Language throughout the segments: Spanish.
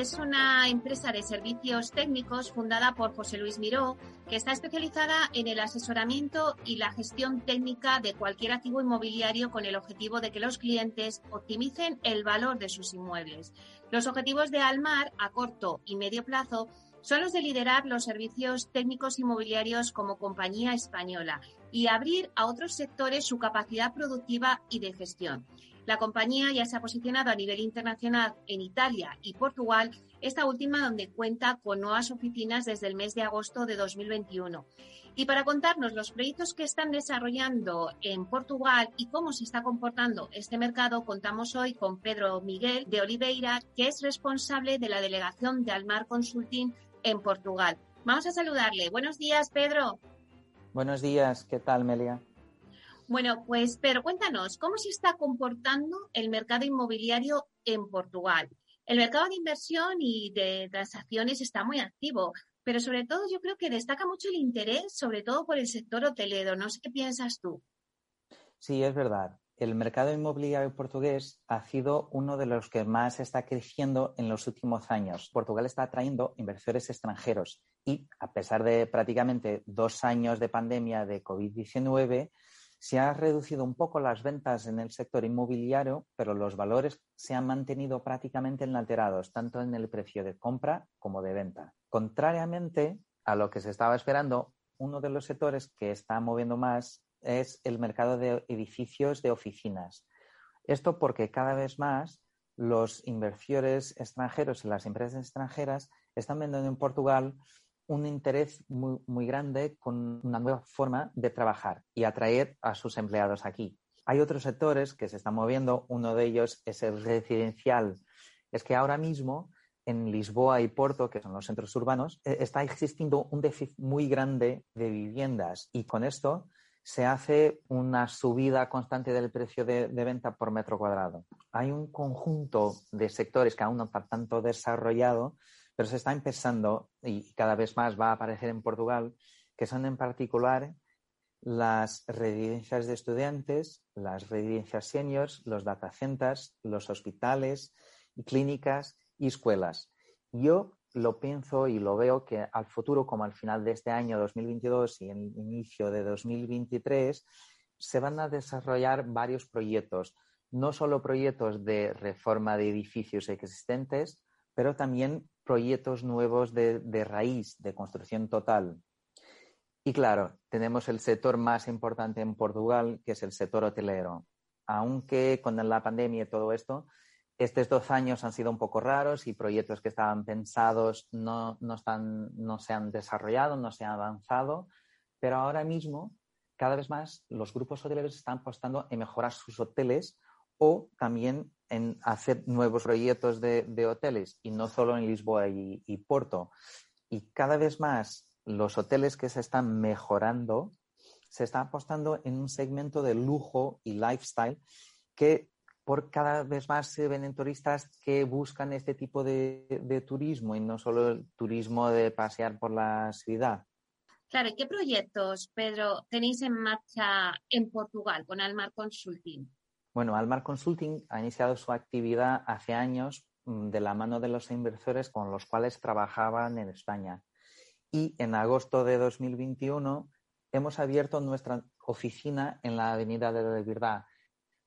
Es una empresa de servicios técnicos fundada por José Luis Miró, que está especializada en el asesoramiento y la gestión técnica de cualquier activo inmobiliario con el objetivo de que los clientes optimicen el valor de sus inmuebles. Los objetivos de Almar a corto y medio plazo son los de liderar los servicios técnicos inmobiliarios como compañía española y abrir a otros sectores su capacidad productiva y de gestión. La compañía ya se ha posicionado a nivel internacional en Italia y Portugal, esta última donde cuenta con nuevas oficinas desde el mes de agosto de 2021. Y para contarnos los proyectos que están desarrollando en Portugal y cómo se está comportando este mercado, contamos hoy con Pedro Miguel de Oliveira, que es responsable de la delegación de Almar Consulting en Portugal. Vamos a saludarle. Buenos días, Pedro. Buenos días, ¿qué tal, Melia? Bueno, pues, pero cuéntanos, ¿cómo se está comportando el mercado inmobiliario en Portugal? El mercado de inversión y de transacciones está muy activo, pero sobre todo yo creo que destaca mucho el interés, sobre todo por el sector hotelero. No sé qué piensas tú. Sí, es verdad. El mercado inmobiliario portugués ha sido uno de los que más está creciendo en los últimos años. Portugal está atrayendo inversores extranjeros y, a pesar de prácticamente dos años de pandemia de COVID-19, se han reducido un poco las ventas en el sector inmobiliario, pero los valores se han mantenido prácticamente inalterados, tanto en el precio de compra como de venta. Contrariamente a lo que se estaba esperando, uno de los sectores que está moviendo más es el mercado de edificios de oficinas. Esto porque cada vez más los inversores extranjeros y las empresas extranjeras están vendiendo en Portugal un interés muy, muy grande con una nueva forma de trabajar y atraer a sus empleados aquí. Hay otros sectores que se están moviendo, uno de ellos es el residencial. Es que ahora mismo en Lisboa y Porto, que son los centros urbanos, eh, está existiendo un déficit muy grande de viviendas y con esto se hace una subida constante del precio de, venta por metro cuadrado. Hay un conjunto de sectores que aún no está tanto desarrollado pero se está empezando y cada vez más va a aparecer en Portugal, que son en particular las residencias de estudiantes, las residencias seniors, los data centers, los hospitales, clínicas y escuelas. Yo lo pienso y lo veo que al futuro, como al final de este año 2022 y el inicio de 2023, se van a desarrollar varios proyectos, no solo proyectos de reforma de edificios existentes, pero también proyectos nuevos de, de raíz, de construcción total. Y claro, tenemos el sector más importante en Portugal, que es el sector hotelero. Aunque con la pandemia y todo esto, estos dos años han sido un poco raros y proyectos que estaban pensados no, no, están, no se han desarrollado, no se han avanzado, pero ahora mismo, cada vez más, los grupos hoteleros están apostando en mejorar sus hoteles o también en hacer nuevos proyectos de, de hoteles y no solo en Lisboa y, y, Porto. Y cada vez más los hoteles que se están mejorando se están apostando en un segmento de lujo y lifestyle que por cada vez más se ven en turistas que buscan este tipo de, de turismo y no solo el turismo de pasear por la ciudad. Claro, ¿y qué proyectos, Pedro, tenéis en marcha en Portugal con Almar Consulting? Bueno, Almar Consulting ha iniciado su actividad hace años mm, de la mano de los inversores con los cuales trabajaban en España. Y en agosto de 2021 hemos abierto nuestra oficina en la Avenida de la Verdad,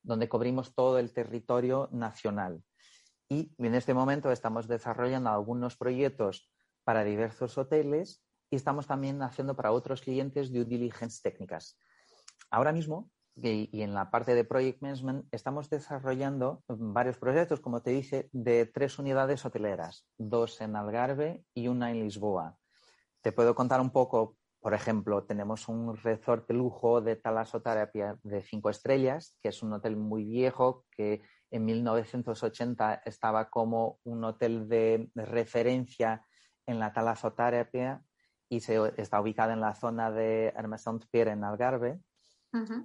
donde cubrimos todo el territorio nacional. Y en este momento estamos desarrollando algunos proyectos para diversos hoteles y estamos también haciendo para otros clientes due diligence técnicas. Ahora mismo y, y, en la parte de Project Management estamos desarrollando varios proyectos, como te dije, de tres unidades hoteleras, dos en Algarve y una en Lisboa. Te puedo contar un poco, por ejemplo, tenemos un resort de lujo de talasoterapia de cinco estrellas, que es un hotel muy viejo que en 1980 estaba como un hotel de referencia en la talasoterapia y se, está ubicado en la zona de Hermes Pierre en Algarve.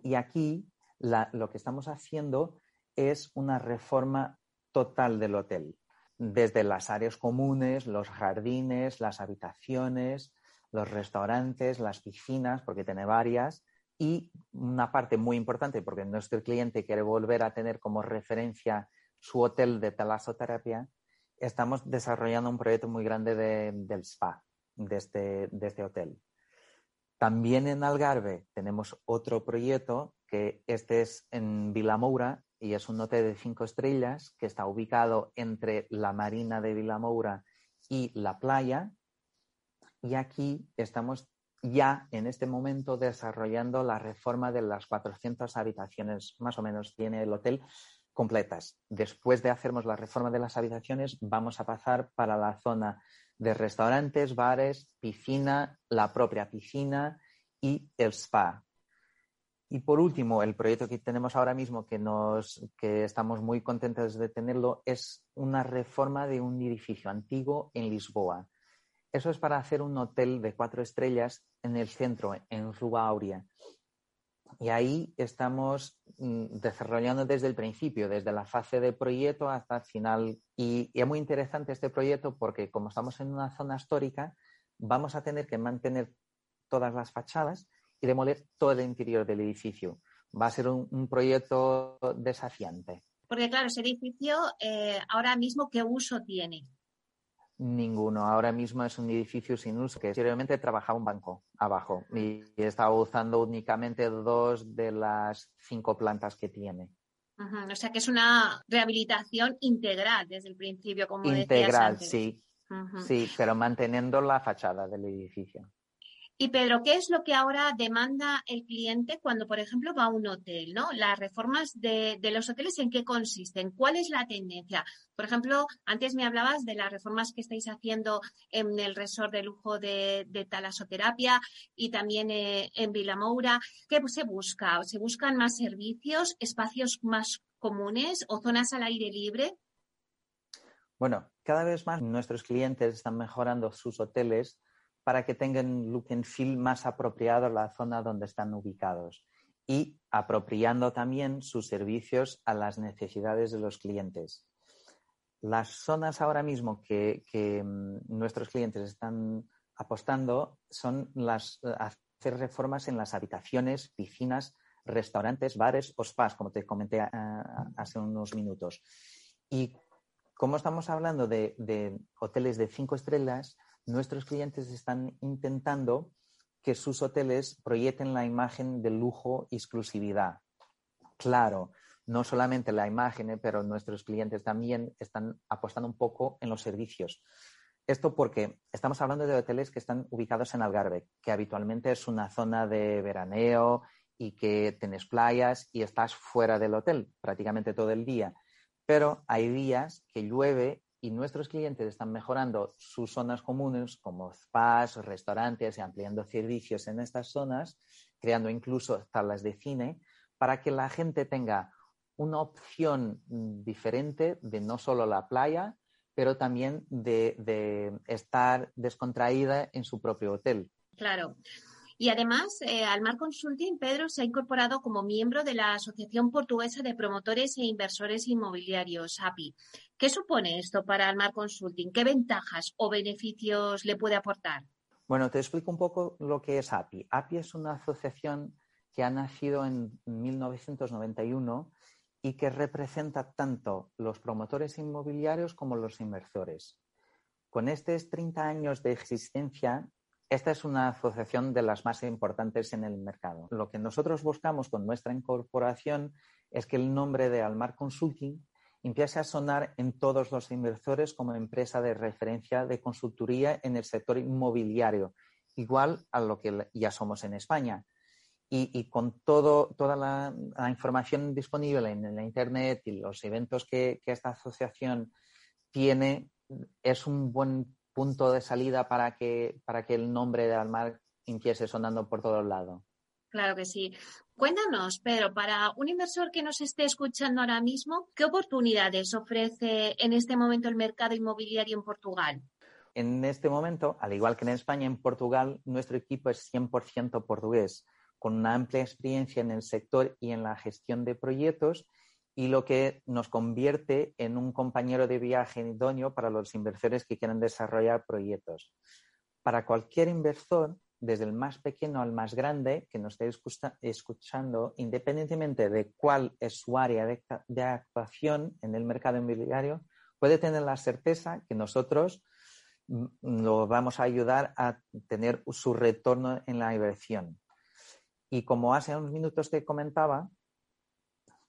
Y aquí lo que estamos haciendo es una reforma total del hotel, desde las áreas comunes, los jardines, las habitaciones, los restaurantes, las piscinas, porque tiene varias, y una parte muy importante, porque nuestro cliente quiere volver a tener como referencia su hotel de talasoterapia, estamos desarrollando un proyecto muy grande del spa de este, de este hotel. También en Algarve tenemos otro proyecto que este es en Vilamoura y es un hotel de cinco estrellas que está ubicado entre la marina de Vilamoura y la playa. Y aquí estamos ya en este momento desarrollando la reforma de las 400 habitaciones, más o menos tiene el hotel, completas. Después de hacernos la reforma de las habitaciones, vamos a pasar para la zona de restaurantes, bares, piscina, la propia piscina y el spa. Y por último, el proyecto que tenemos ahora mismo, que, nos, que estamos muy contentos de tenerlo, es una reforma de un edificio antiguo en Lisboa. Eso es para hacer un hotel de cuatro estrellas en el centro, en Rua Aurea. Y ahí estamos mm, desarrollando desde el principio, desde la fase de proyecto hasta el final. Y, es muy interesante este proyecto porque como estamos en una zona histórica, vamos a tener que mantener todas las fachadas y demoler todo el interior del edificio. Va a ser un, proyecto desafiante. Porque claro, ese edificio eh, ahora mismo, ¿qué uso tiene? Ninguno. Ahora mismo es un edificio sin uso que anteriormente trabajaba un banco abajo y estaba usando únicamente dos de las cinco plantas que tiene. O sea que es una rehabilitación integral desde el principio, como integral, sí. Sí, pero manteniendo la fachada del edificio. Y Pedro, ¿qué es lo que ahora demanda el cliente cuando, por ejemplo, va a un hotel? ¿no? Las reformas de, los hoteles, ¿en qué consisten? ¿Cuál es la tendencia? Por ejemplo, antes me hablabas de las reformas que estáis haciendo en el resort de lujo de, talasoterapia y también eh, en Vilamoura. ¿Qué se busca? ¿Se buscan más servicios, espacios más comunes o zonas al aire libre? Bueno, cada vez más nuestros clientes están mejorando sus hoteles para que tengan look and feel más apropiado a la zona donde están ubicados y apropiando también sus servicios a las necesidades de los clientes. Las zonas ahora mismo que, mm, nuestros clientes están apostando son las hacer reformas en las habitaciones, piscinas, restaurantes, bares o spas, como te comenté ah, hace unos minutos. Y como estamos hablando de hoteles de cinco estrellas, nuestros clientes están intentando que sus hoteles proyecten la imagen de lujo y exclusividad. Claro, no solamente la imagen, eh, pero nuestros clientes también están apostando un poco en los servicios. Esto porque estamos hablando de hoteles que están ubicados en Algarve, que habitualmente es una zona de veraneo y que tienes playas y estás fuera del hotel prácticamente todo el día. Pero hay días que llueve y nuestros clientes están mejorando sus zonas comunes como spas, restaurantes y ampliando servicios en estas zonas, creando incluso salas de cine, para que la gente tenga una opción diferente de no solo la playa, pero también de, de estar descontraída en su propio hotel. Claro. Y además, eh, Almar Consulting, Pedro, se ha incorporado como miembro de la Asociación Portuguesa de Promotores e Inversores Inmobiliarios, API. ¿Qué supone esto para Almar Consulting? ¿Qué ventajas o beneficios le puede aportar? Bueno, te explico un poco lo que es API. API es una asociación que ha nacido en 1991 y que representa tanto los promotores inmobiliarios como los inversores. Con estos 30 años de existencia, esta es una asociación de las más importantes en el mercado. Lo que nosotros buscamos con nuestra incorporación es que el nombre de Almar Consulting empiece a sonar en todos los inversores como empresa de referencia de consultoría en el sector inmobiliario, igual a lo que ya somos en España. Y, con todo, toda la, información disponible en, la Internet y los eventos que, que esta asociación tiene, es un buen punto de salida para que, para que el nombre de Almar empiece sonando por todos lados. Claro que sí. Cuéntanos, Pedro, para un inversor que nos esté escuchando ahora mismo, ¿qué oportunidades ofrece en este momento el mercado inmobiliario en Portugal? En este momento, al igual que en España, en Portugal, nuestro equipo es 100% portugués, con una amplia experiencia en el sector y en la gestión de proyectos y lo que nos convierte en un compañero de viaje idóneo para los inversores que quieran desarrollar proyectos. Para cualquier inversor, desde el más pequeño al más grande, que nos esté escuchando, independientemente de cuál es su área de, actuación en el mercado inmobiliario, puede tener la certeza que nosotros mm, lo vamos a ayudar a tener su retorno en la inversión. Y como hace unos minutos te comentaba,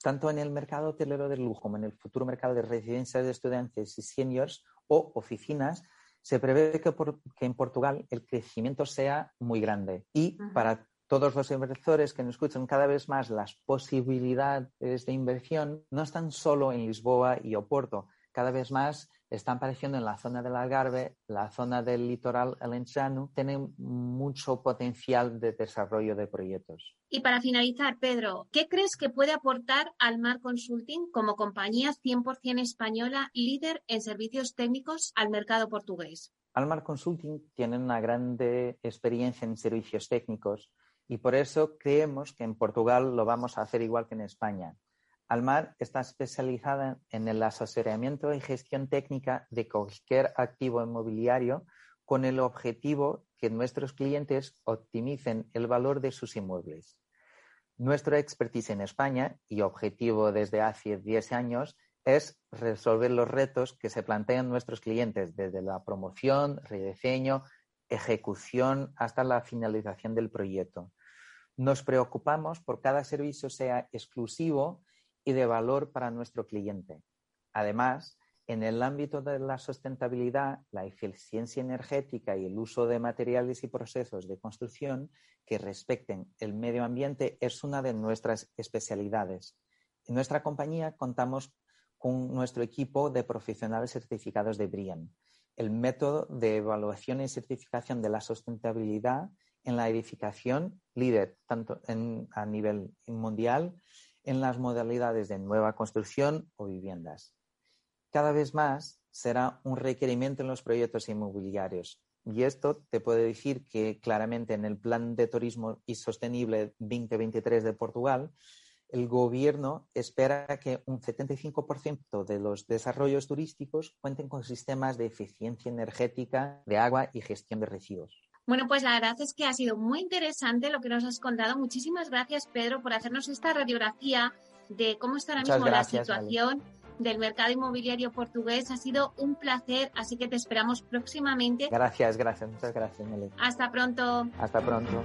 tanto en el mercado hotelero de lujo como en el futuro mercado de residencias de estudiantes y seniors o oficinas, se prevé que, en Portugal el crecimiento sea muy grande. Y para todos los inversores que nos escuchan cada vez más las posibilidades de inversión no están solo en Lisboa y Oporto, cada vez más están apareciendo en la zona del Algarve, la zona del litoral alentano, tienen mucho potencial de desarrollo de proyectos. Y para finalizar, Pedro, ¿qué crees que puede aportar Almar Consulting como compañía 100% española líder en servicios técnicos al mercado portugués? Almar Consulting tiene una grande experiencia en servicios técnicos y por eso creemos que en Portugal lo vamos a hacer igual que en España. Almar está especializada en el asesoramiento y gestión técnica de cualquier activo inmobiliario con el objetivo que nuestros clientes optimicen el valor de sus inmuebles. Nuestra expertise en España y objetivo desde hace 10 años es resolver los retos que se plantean nuestros clientes desde la promoción, rediseño, ejecución hasta la finalización del proyecto. Nos preocupamos por cada servicio sea exclusivo y de valor para nuestro cliente. Además, en el ámbito de la sustentabilidad, la eficiencia energética y el uso de materiales y procesos de construcción que respecten el medio ambiente es una de nuestras especialidades. En nuestra compañía contamos con nuestro equipo de profesionales certificados de BRIAM, el método de evaluación y certificación de la sustentabilidad en la edificación líder tanto a nivel mundial en las modalidades de nueva construcción o viviendas. Cada vez más será un requerimiento en los proyectos inmobiliarios. Y esto te puedo decir que claramente en el Plan de Turismo y Sostenible 2023 de Portugal, el gobierno espera que un 75% de los desarrollos turísticos cuenten con sistemas de eficiencia energética, de agua y gestión de residuos. Bueno, pues la verdad es que ha sido muy interesante lo que nos has contado. Muchísimas gracias, Pedro, por hacernos esta radiografía de cómo está ahora mismo la situación del mercado inmobiliario portugués. Ha sido un placer, así que te esperamos próximamente. Gracias, gracias, muchas gracias, Meli. Hasta pronto. Hasta pronto.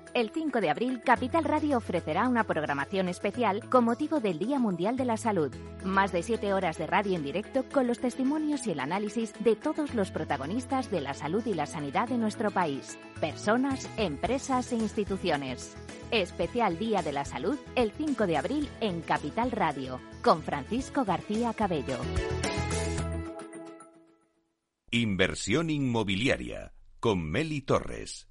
El 5 de abril, Capital Radio ofrecerá una programación especial con motivo del Día Mundial de la Salud. Más de siete horas de radio en directo con los testimonios y el análisis de todos los protagonistas de la salud y la sanidad de nuestro país. Personas, empresas e instituciones. Especial Día de la Salud el 5 de abril en Capital Radio con Francisco García Cabello. Inversión inmobiliaria con Meli Torres.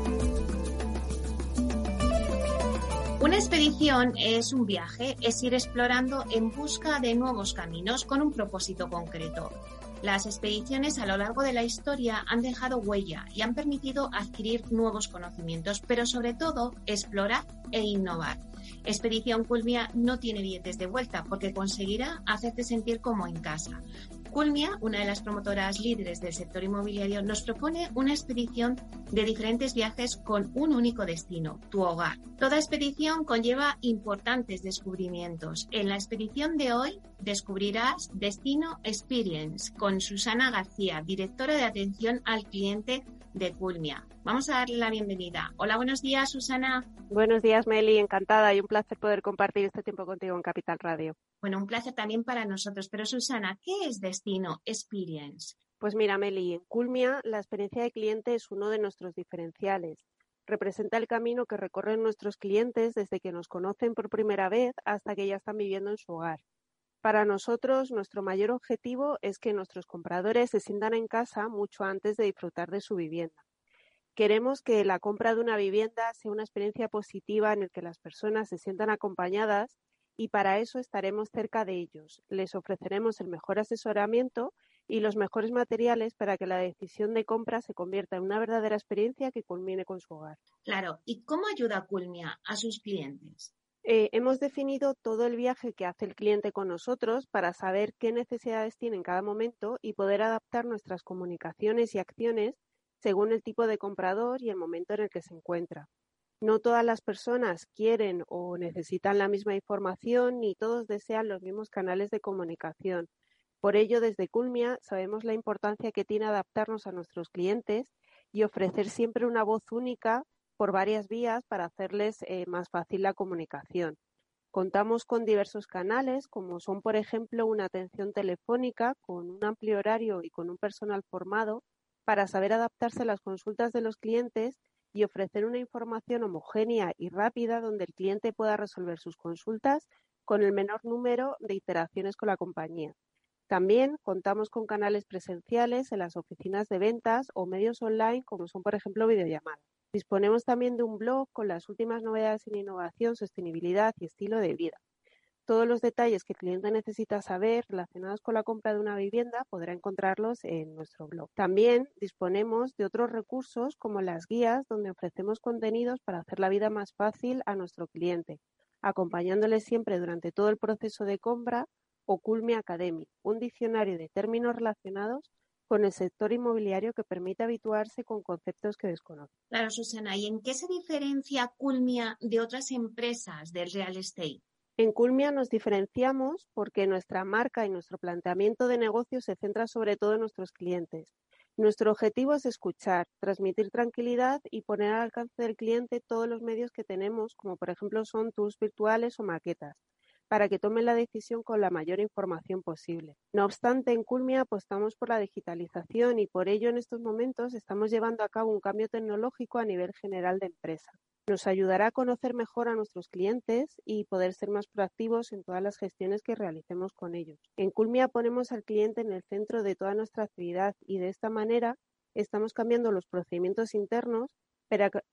Una expedición es un viaje, es ir explorando en busca de nuevos caminos con un propósito concreto. Las expediciones a lo largo de la historia han dejado huella y han permitido adquirir nuevos conocimientos, pero sobre todo explorar e innovar. Expedición Culmia no tiene billetes de vuelta porque conseguirá hacerte sentir como en casa. Culmia, una de las promotoras líderes del sector inmobiliario, nos propone una expedición de diferentes viajes con un único destino, tu hogar. Toda expedición conlleva importantes descubrimientos. En la expedición de hoy descubrirás Destino Experience con Susana García, directora de atención al cliente de Culmia. Vamos a darle la bienvenida. Hola, buenos días, Susana. Buenos días, Meli. Encantada y un placer poder compartir este tiempo contigo en Capital Radio. Bueno, un placer también para nosotros. Pero, Susana, ¿qué es Destino Experience? Pues mira, Meli, en Culmia la experiencia de cliente es uno de nuestros diferenciales. Representa el camino que recorren nuestros clientes desde que nos conocen por primera vez hasta que ya están viviendo en su hogar. Para nosotros, nuestro mayor objetivo es que nuestros compradores se sientan en casa mucho antes de disfrutar de su vivienda. Queremos que la compra de una vivienda sea una experiencia positiva en la que las personas se sientan acompañadas y para eso estaremos cerca de ellos. Les ofreceremos el mejor asesoramiento y los mejores materiales para que la decisión de compra se convierta en una verdadera experiencia que culmine con su hogar. Claro, ¿y cómo ayuda Culmia a sus clientes? Eh, hemos definido todo el viaje que hace el cliente con nosotros para saber qué necesidades tiene en cada momento y poder adaptar nuestras comunicaciones y acciones según el tipo de comprador y el momento en el que se encuentra. No todas las personas quieren o necesitan la misma información ni todos desean los mismos canales de comunicación. Por ello, desde Culmia sabemos la importancia que tiene adaptarnos a nuestros clientes y ofrecer siempre una voz única por varias vías para hacerles eh, más fácil la comunicación. Contamos con diversos canales, como son, por ejemplo, una atención telefónica con un amplio horario y con un personal formado para saber adaptarse a las consultas de los clientes y ofrecer una información homogénea y rápida donde el cliente pueda resolver sus consultas con el menor número de iteraciones con la compañía. También contamos con canales presenciales en las oficinas de ventas o medios online como son, por ejemplo, videollamadas. Disponemos también de un blog con las últimas novedades en innovación, sostenibilidad y estilo de vida. Todos los detalles que el cliente necesita saber relacionados con la compra de una vivienda podrá encontrarlos en nuestro blog. También disponemos de otros recursos como las guías donde ofrecemos contenidos para hacer la vida más fácil a nuestro cliente, acompañándole siempre durante todo el proceso de compra o Culmi Academy, un diccionario de términos relacionados con el sector inmobiliario que permite habituarse con conceptos que desconoce. Claro, Susana, ¿y en qué se diferencia Culmia de otras empresas del real estate? En Culmia nos diferenciamos porque nuestra marca y nuestro planteamiento de negocio se centra sobre todo en nuestros clientes. Nuestro objetivo es escuchar, transmitir tranquilidad y poner al alcance del cliente todos los medios que tenemos, como por ejemplo son tours virtuales o maquetas, para que tomen la decisión con la mayor información posible. No obstante, en Culmia apostamos por la digitalización y por ello en estos momentos estamos llevando a cabo un cambio tecnológico a nivel general de empresa. Nos ayudará a conocer mejor a nuestros clientes y poder ser más proactivos en todas las gestiones que realicemos con ellos. En Culmia ponemos al cliente en el centro de toda nuestra actividad y de esta manera estamos cambiando los procedimientos internos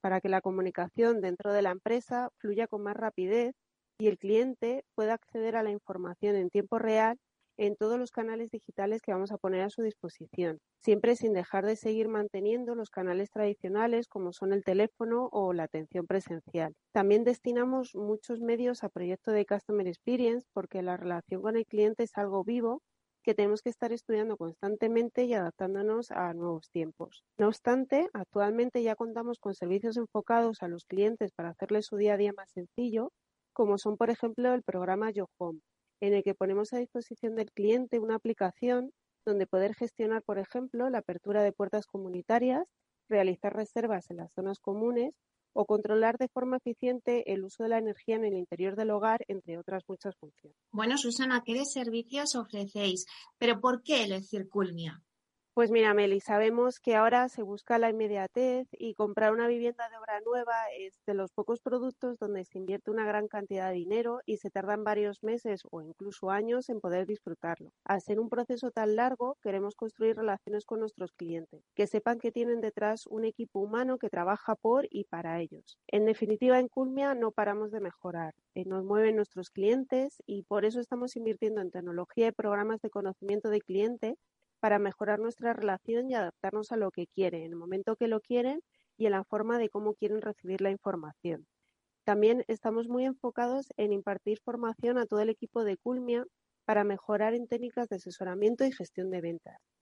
para que la comunicación dentro de la empresa fluya con más rapidez y el cliente pueda acceder a la información en tiempo real en todos los canales digitales que vamos a poner a su disposición, siempre sin dejar de seguir manteniendo los canales tradicionales como son el teléfono o la atención presencial. También destinamos muchos medios a proyectos de Customer Experience porque la relación con el cliente es algo vivo que tenemos que estar estudiando constantemente y adaptándonos a nuevos tiempos. No obstante, actualmente ya contamos con servicios enfocados a los clientes para hacerles su día a día más sencillo como son, por ejemplo, el programa Yo Home, en el que ponemos a disposición del cliente una aplicación donde poder gestionar, por ejemplo, la apertura de puertas comunitarias, realizar reservas en las zonas comunes o controlar de forma eficiente el uso de la energía en el interior del hogar, entre otras muchas funciones. Bueno, Susana, ¿qué servicios ofrecéis? ¿Pero por qué elegir Culmia? Pues mira, Meli, sabemos que ahora se busca la inmediatez y comprar una vivienda de obra nueva es de los pocos productos donde se invierte una gran cantidad de dinero y se tardan varios meses o incluso años en poder disfrutarlo. Al ser un proceso tan largo, queremos construir relaciones con nuestros clientes, que sepan que tienen detrás un equipo humano que trabaja por y para ellos. En definitiva, en Culmia no paramos de mejorar. Eh, nos mueven nuestros clientes y por eso estamos invirtiendo en tecnología y programas de conocimiento de cliente para mejorar nuestra relación y adaptarnos a lo que quieren, en el momento que lo quieren y en la forma de cómo quieren recibir la información. También estamos muy enfocados en impartir formación a todo el equipo de Culmia para mejorar en técnicas de asesoramiento y gestión de ventas.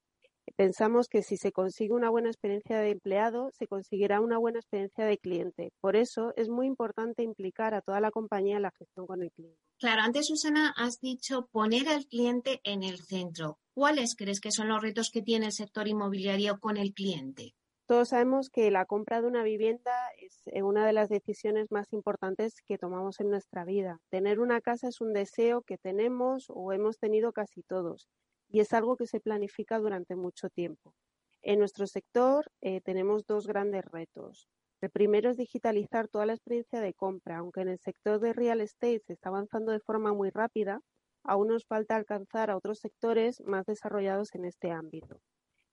Pensamos que si se consigue una buena experiencia de empleado, se conseguirá una buena experiencia de cliente. Por eso es muy importante implicar a toda la compañía en la gestión con el cliente. Claro, antes Susana has dicho poner al cliente en el centro. ¿Cuáles crees que son los retos que tiene el sector inmobiliario con el cliente? Todos sabemos que la compra de una vivienda es eh, una de las decisiones más importantes que tomamos en nuestra vida. Tener una casa es un deseo que tenemos o hemos tenido casi todos y es algo que se planifica durante mucho tiempo. En nuestro sector eh, tenemos dos grandes retos. El primero es digitalizar toda la experiencia de compra. Aunque en el sector de real estate se está avanzando de forma muy rápida, aún nos falta alcanzar a otros sectores más desarrollados en este ámbito.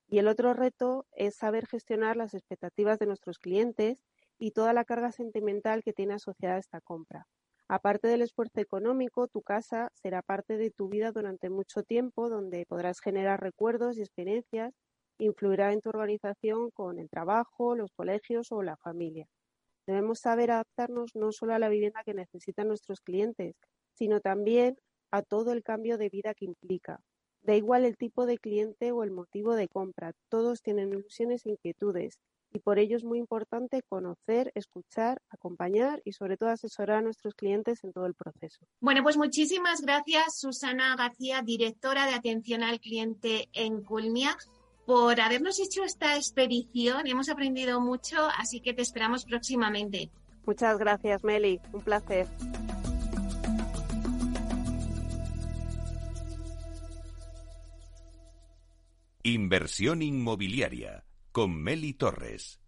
Y el otro reto es saber gestionar las expectativas de nuestros clientes y toda la carga sentimental que tiene asociada esta compra. Aparte del esfuerzo económico, tu casa será parte de tu vida durante mucho tiempo, donde podrás generar recuerdos y experiencias, influirá en tu organización con el trabajo, los colegios o la familia. Debemos saber adaptarnos no solo a la vivienda que necesitan nuestros clientes, sino también a todo el cambio de vida que implica. Da igual el tipo de cliente o el motivo de compra, todos tienen ilusiones e inquietudes y por ello es muy importante conocer, escuchar, acompañar y sobre todo asesorar a nuestros clientes en todo el proceso. Bueno, pues muchísimas gracias Susana García, directora de atención al cliente en Culmia, por habernos hecho esta expedición. Hemos aprendido mucho, así que te esperamos próximamente. Muchas gracias, Meli. Un placer. Inversión inmobiliaria con Meli Torres.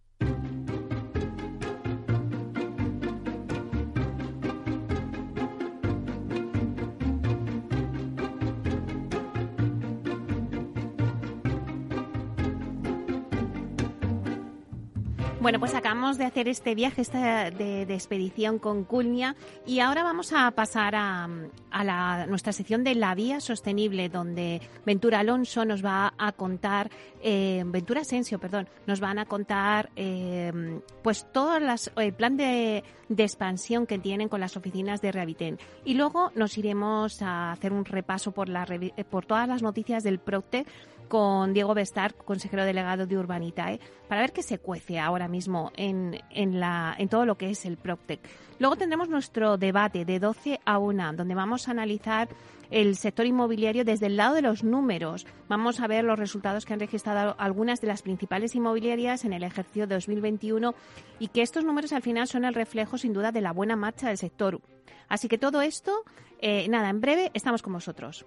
Bueno, pues acabamos de hacer este viaje esta de, expedición con Culmia y ahora vamos a pasar a, nuestra sección de la vía sostenible, donde Ventura Alonso nos va a contar, eh, Ventura Asensio, perdón, nos van a contar eh, pues todo el plan de, expansión que tienen con las oficinas de Rehabiten. Y luego nos iremos a hacer un repaso por, la, por todas las noticias del Procte con Diego Bestar, consejero delegado de Urbanitae, para ver qué se cuece ahora mismo en, en, la, en todo lo que es el PropTech. Luego tendremos nuestro debate de 12 a 1, donde vamos a analizar el sector inmobiliario desde el lado de los números. Vamos a ver los resultados que han registrado algunas de las principales inmobiliarias en el ejercicio 2021 y que estos números al final son el reflejo sin duda de la buena marcha del sector. Así que todo esto, eh, nada, en breve estamos con vosotros.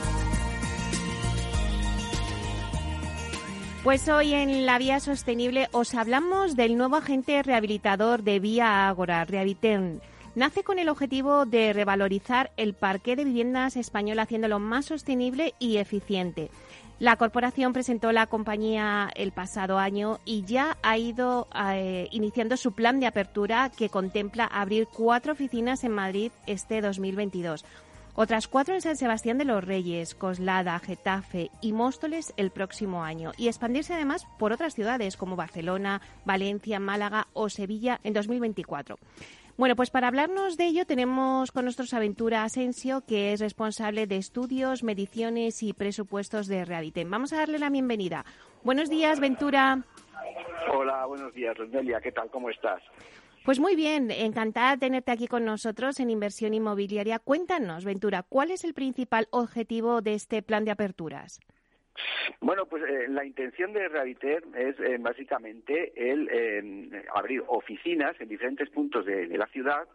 Pues hoy en la Vía Sostenible os hablamos del nuevo agente rehabilitador de Vía Ágora, Rehabitern. Nace con el objetivo de revalorizar el parque de viviendas español haciéndolo más sostenible y eficiente. La corporación presentó la compañía el pasado año y ya ha ido eh, iniciando su plan de apertura que contempla abrir cuatro oficinas en Madrid este 2022. Otras cuatro en San Sebastián de los Reyes, Coslada, Getafe y Móstoles el próximo año y expandirse además por otras ciudades como Barcelona, Valencia, Málaga o Sevilla en 2024. Bueno, pues para hablarnos de ello tenemos con nosotros a Ventura Asensio, que es responsable de estudios, mediciones y presupuestos de Realitem. Vamos a darle la bienvenida. Buenos días, Ventura. Hola, buenos días, Roselia. ¿Qué tal? ¿Cómo estás? Pues muy bien, encantada de tenerte aquí con nosotros en Inversión Inmobiliaria. Cuéntanos, Ventura, ¿cuál es el principal objetivo de este plan de aperturas? Bueno, pues eh, la intención de Rehabiter es eh, básicamente el eh, abrir oficinas en diferentes puntos de la ciudad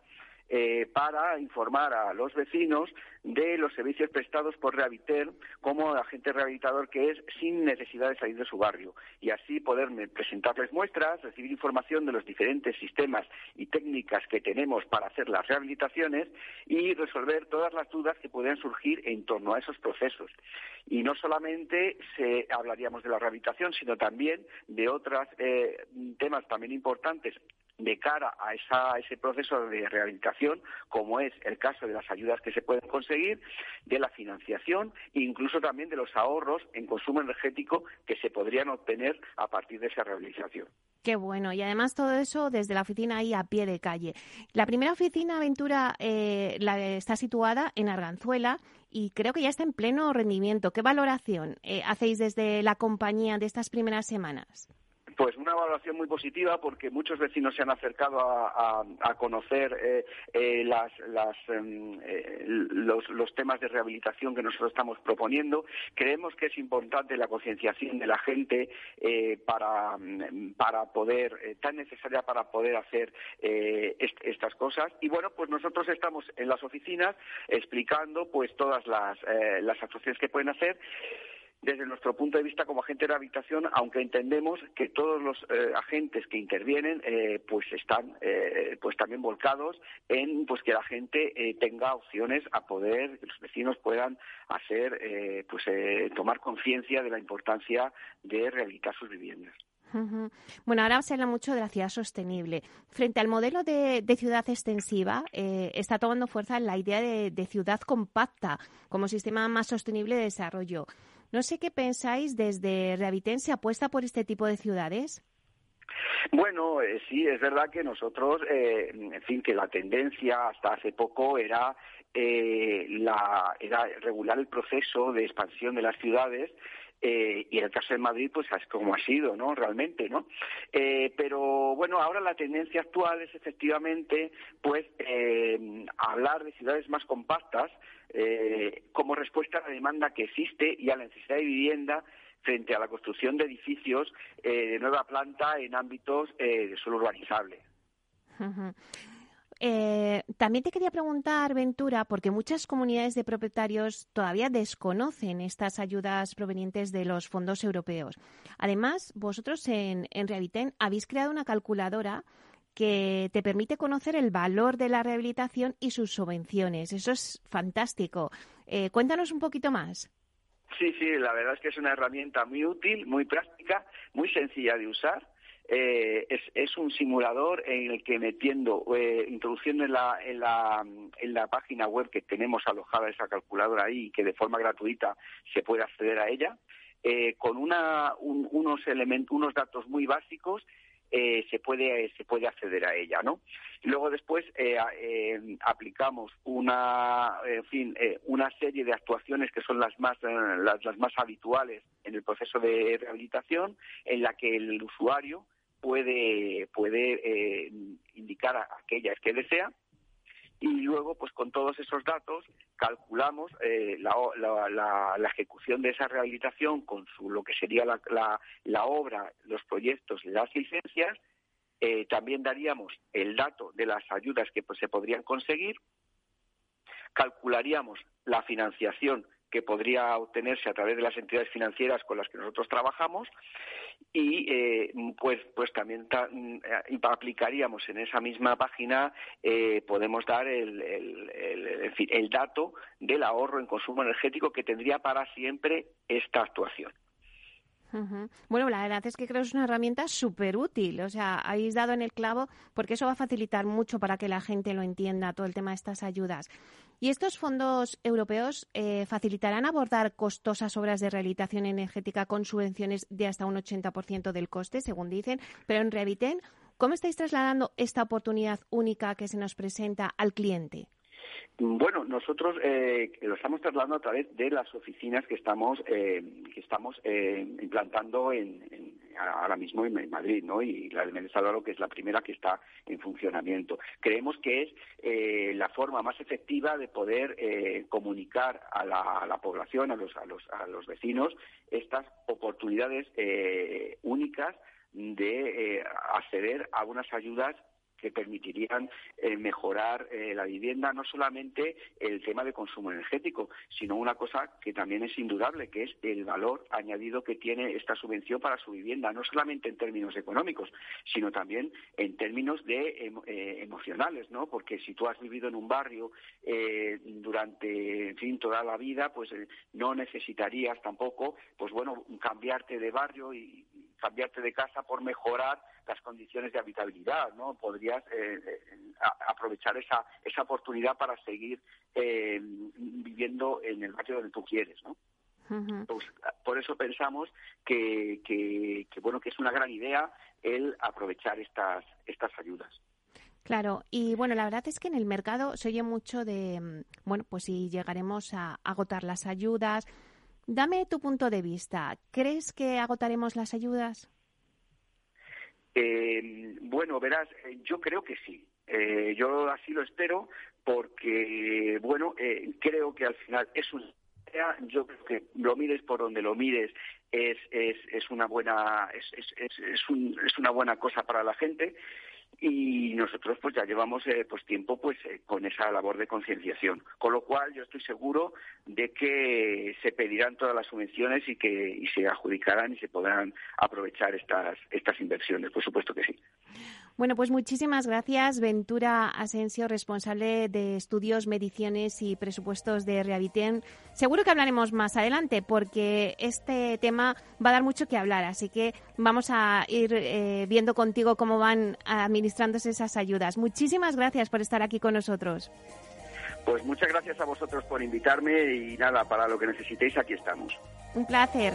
para informar a los vecinos de los servicios prestados por Rehabiter como agente rehabilitador que es sin necesidad de salir de su barrio y así poder presentarles muestras, recibir información de los diferentes sistemas y técnicas que tenemos para hacer las rehabilitaciones y resolver todas las dudas que puedan surgir en torno a esos procesos. Y no solamente se, hablaríamos de la rehabilitación, sino también de otros eh, temas también importantes de cara a, esa, ese proceso de rehabilitación, como es el caso de las ayudas que se pueden conseguir, de la financiación e incluso también de los ahorros en consumo energético que se podrían obtener a partir de esa rehabilitación. Qué bueno. Y además todo eso desde la oficina ahí a pie de calle. La primera oficina Aventura eh, está situada en Arganzuela y creo que ya está en pleno rendimiento. ¿Qué valoración eh, hacéis desde la compañía de estas primeras semanas? Pues una valoración muy positiva porque muchos vecinos se han acercado a, conocer eh, eh, em, eh, los, temas de rehabilitación que nosotros estamos proponiendo. Creemos que es importante la concienciación de la gente para, para poder, tan necesaria para poder hacer estas cosas. Y bueno, pues nosotros estamos en las oficinas explicando pues todas las, las actuaciones que pueden hacer desde nuestro punto de vista como agente de rehabilitación, aunque entendemos que todos los eh, agentes que intervienen eh, pues están eh, pues también volcados en pues que la gente tenga opciones a poder que los vecinos puedan hacer pues tomar conciencia de la importancia de rehabilitar sus viviendas. Bueno, ahora se habla mucho de la ciudad sostenible. Frente al modelo de, ciudad extensiva, está tomando fuerza la idea de, de, ciudad compacta como sistema más sostenible de desarrollo. No sé qué pensáis desde Rehabiten, ¿se apuesta por este tipo de ciudades? Bueno, eh, sí, es verdad que nosotros, eh, en fin, que la tendencia hasta hace poco era, eh, la, era regular el proceso de expansión de las ciudades eh, y en el caso de Madrid, pues es como ha sido, ¿no? Realmente, ¿no? Eh, pero bueno, ahora la tendencia actual es efectivamente, pues, eh, hablar de ciudades más compactas como respuesta a la demanda que existe y a la necesidad de vivienda frente a la construcción de edificios de nueva planta en ámbitos de suelo urbanizable. Eh, también te quería preguntar, Ventura, porque muchas comunidades de propietarios todavía desconocen estas ayudas provenientes de los fondos europeos. Además, vosotros en, en Rehabiliten habéis creado una calculadora que te permite conocer el valor de la rehabilitación y sus subvenciones. Eso es fantástico. Eh, cuéntanos un poquito más. Sí, sí, la verdad es que es una herramienta muy útil, muy práctica, muy sencilla de usar eh, es, un simulador en el que metiendo, eh, introduciendo en la, en, la, en la página web que tenemos alojada esa calculadora ahí que de forma gratuita se puede acceder a ella, eh, con una, unos, elementos, unos datos muy básicos se puede se puede acceder a ella no luego después aplicamos una en fin una serie de actuaciones que son las más las, las, más habituales en el proceso de rehabilitación en la que el usuario puede, puede eh, indicar a aquellas que desea y luego, pues con todos esos datos, calculamos eh, la, ejecución de esa rehabilitación con su, lo que sería la, obra, los proyectos, las licencias. Eh, también daríamos el dato de las ayudas que pues, se podrían conseguir. Calcularíamos la financiación que podría obtenerse a través de las entidades financieras con las que nosotros trabajamos y eh, pues pues también eh, aplicaríamos en esa misma página eh, podemos dar el, el dato del ahorro en consumo energético que tendría para siempre esta actuación. Bueno, la verdad es que creo que es una herramienta súper útil. O sea, habéis dado en el clavo porque eso va a facilitar mucho para que la gente lo entienda, todo el tema de estas ayudas. ¿Y estos fondos europeos eh, facilitarán abordar costosas obras de rehabilitación energética con subvenciones de hasta un 80% del coste, según dicen? Pero en Reviten, ¿cómo estáis trasladando esta oportunidad única que se nos presenta al cliente? Bueno, nosotros eh, lo estamos trasladando a través de las oficinas que estamos eh, que estamos eh, implantando en, ahora mismo en, Madrid, ¿no? Y la de Méndez Álvaro, que es la primera que está en funcionamiento. Creemos que es eh, la forma más efectiva de poder eh, comunicar a la, a la, población, a los, a los, a los vecinos, estas oportunidades eh, únicas de acceder a unas ayudas que permitirían eh, mejorar eh, la vivienda, no solamente el tema de consumo energético, sino una cosa que también es indudable, que es el valor añadido que tiene esta subvención para su vivienda, no solamente en términos económicos, sino también en términos de eh, emocionales, ¿no? Porque si tú has vivido en un barrio durante, en fin, toda la vida, pues no necesitarías tampoco, pues bueno, cambiarte de barrio y cambiarte de casa por mejorar las condiciones de habitabilidad, ¿no? Podrías eh, eh, aprovechar esa, esa oportunidad para seguir eh, viviendo en el barrio donde tú quieres, ¿no? Pues, por eso pensamos que, que, bueno que es una gran idea el aprovechar estas estas ayudas. Claro, y bueno, la verdad es que en el mercado se oye mucho de, mm, bueno, pues si llegaremos a agotar las ayudas. Dame tu punto de vista. ¿Crees que agotaremos las ayudas? Eh, bueno, verás, eh, yo creo que sí. Eh, yo así lo espero porque, bueno, eh, creo que al final es un yo creo que lo mires por donde lo mires es, es, es una buena es, es, es, un, es una buena cosa para la gente y nosotros pues ya llevamos eh, pues tiempo pues eh, con esa labor de concienciación. Con lo cual yo estoy seguro de que se pedirán todas las subvenciones y que y se adjudicarán y se podrán aprovechar estas estas inversiones. Por supuesto que sí bueno, pues muchísimas gracias, Ventura Asensio, responsable de estudios, mediciones y presupuestos de Rehabiten. Seguro que hablaremos más adelante porque este tema va a dar mucho que hablar, así que vamos a ir eh, viendo contigo cómo van administrándose esas ayudas. Muchísimas gracias por estar aquí con nosotros. Pues muchas gracias a vosotros por invitarme y nada, para lo que necesitéis aquí estamos. Un placer.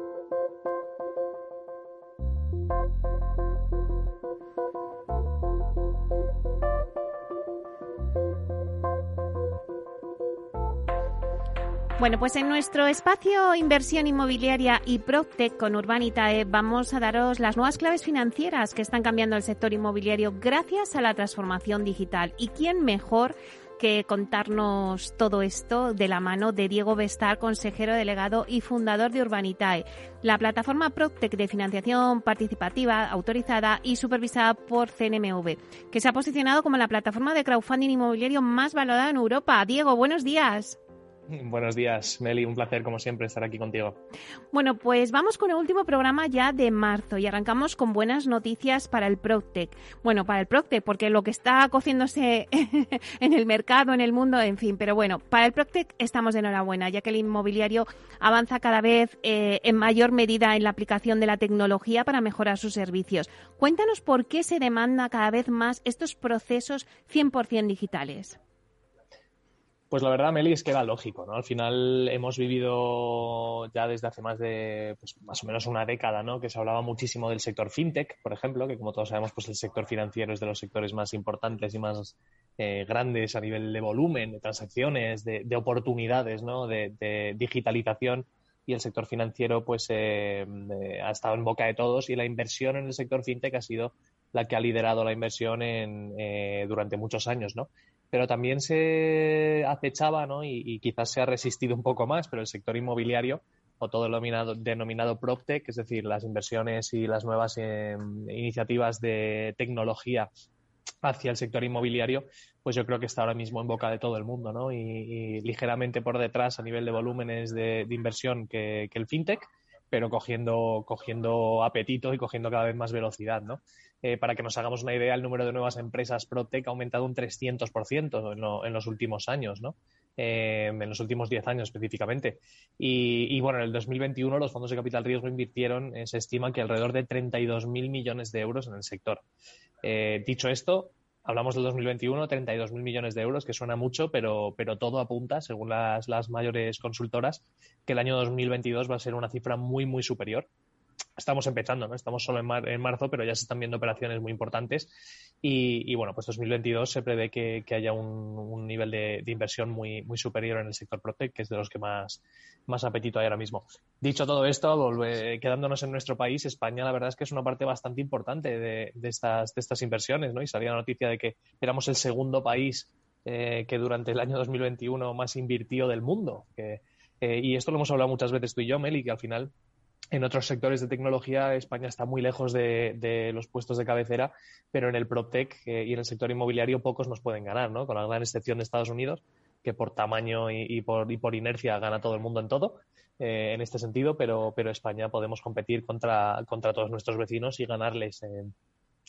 Bueno, pues en nuestro espacio Inversión Inmobiliaria y PropTech con Urbanitae vamos a daros las nuevas claves financieras que están cambiando el sector inmobiliario gracias a la transformación digital. ¿Y quién mejor que contarnos todo esto de la mano de Diego Bestar, consejero delegado y fundador de Urbanitae, la plataforma PropTech de financiación participativa autorizada y supervisada por CNMV, que se ha posicionado como la plataforma de crowdfunding inmobiliario más valorada en Europa. Diego, buenos días. Buenos días, Meli. Un placer, como siempre, estar aquí contigo. Bueno, pues vamos con el último programa ya de marzo y arrancamos con buenas noticias para el Proctec. Bueno, para el Proctec, porque lo que está cociéndose en el mercado, en el mundo, en fin. Pero bueno, para el Proctec estamos de enhorabuena, ya que el inmobiliario avanza cada vez eh, en mayor medida en la aplicación de la tecnología para mejorar sus servicios. Cuéntanos por qué se demanda cada vez más estos procesos 100% digitales. Pues la verdad, Meli, es que era lógico, ¿no? Al final hemos vivido ya desde hace más de, pues, más o menos una década, ¿no? Que se hablaba muchísimo del sector fintech, por ejemplo, que como todos sabemos, pues el sector financiero es de los sectores más importantes y más eh, grandes a nivel de volumen, de transacciones, de, oportunidades, ¿no? De, digitalización y el sector financiero, pues, eh, eh, ha estado en boca de todos y la inversión en el sector fintech ha sido la que ha liderado la inversión en, durante muchos años, ¿no? Pero también se acechaba, ¿no? Y, quizás se ha resistido un poco más, pero el sector inmobiliario o todo el denominado, denominado PropTech, es decir, las inversiones y las nuevas em, iniciativas de tecnología hacia el sector inmobiliario, pues yo creo que está ahora mismo en boca de todo el mundo, ¿no? Y, ligeramente por detrás a nivel de volúmenes de, inversión que, que, el fintech, pero cogiendo, cogiendo apetito y cogiendo cada vez más velocidad, ¿no? Eh, para que nos hagamos una idea, el número de nuevas empresas PropTech ha aumentado un 300% en, en los últimos años, ¿no? Eh, en los últimos 10 años específicamente. Y, bueno, en el 2021 los fondos de capital riesgo invirtieron, eh, se estima que alrededor de 32.000 millones de euros en el sector. dicho esto, hablamos del 2021, 32.000 millones de euros, que suena mucho, pero, pero todo apunta, según las, las mayores consultoras, que el año 2022 va a ser una cifra muy, muy superior estamos empezando, ¿no? Estamos solo en, marzo, pero ya se están viendo operaciones muy importantes y, bueno, pues 2022 se prevé que, haya un, nivel de, inversión muy, muy superior en el sector Protec, que es de los que más, más apetito hay ahora mismo. Dicho todo esto, quedándonos en nuestro país, España la verdad es que es una parte bastante importante de, estas, de estas inversiones, ¿no? Y salía la noticia de que éramos el segundo país eh, que durante el año 2021 más invirtió del mundo. Eh, y esto lo hemos hablado muchas veces tú y yo, Meli, que al final en otros sectores de tecnología, España está muy lejos de, los puestos de cabecera, pero en el PropTech eh, y en el sector inmobiliario pocos nos pueden ganar, ¿no? Con la gran excepción de Estados Unidos, que por tamaño y, por, y por, inercia gana todo el mundo en todo, eh, en este sentido, pero, España podemos competir contra, contra todos nuestros vecinos y ganarles en,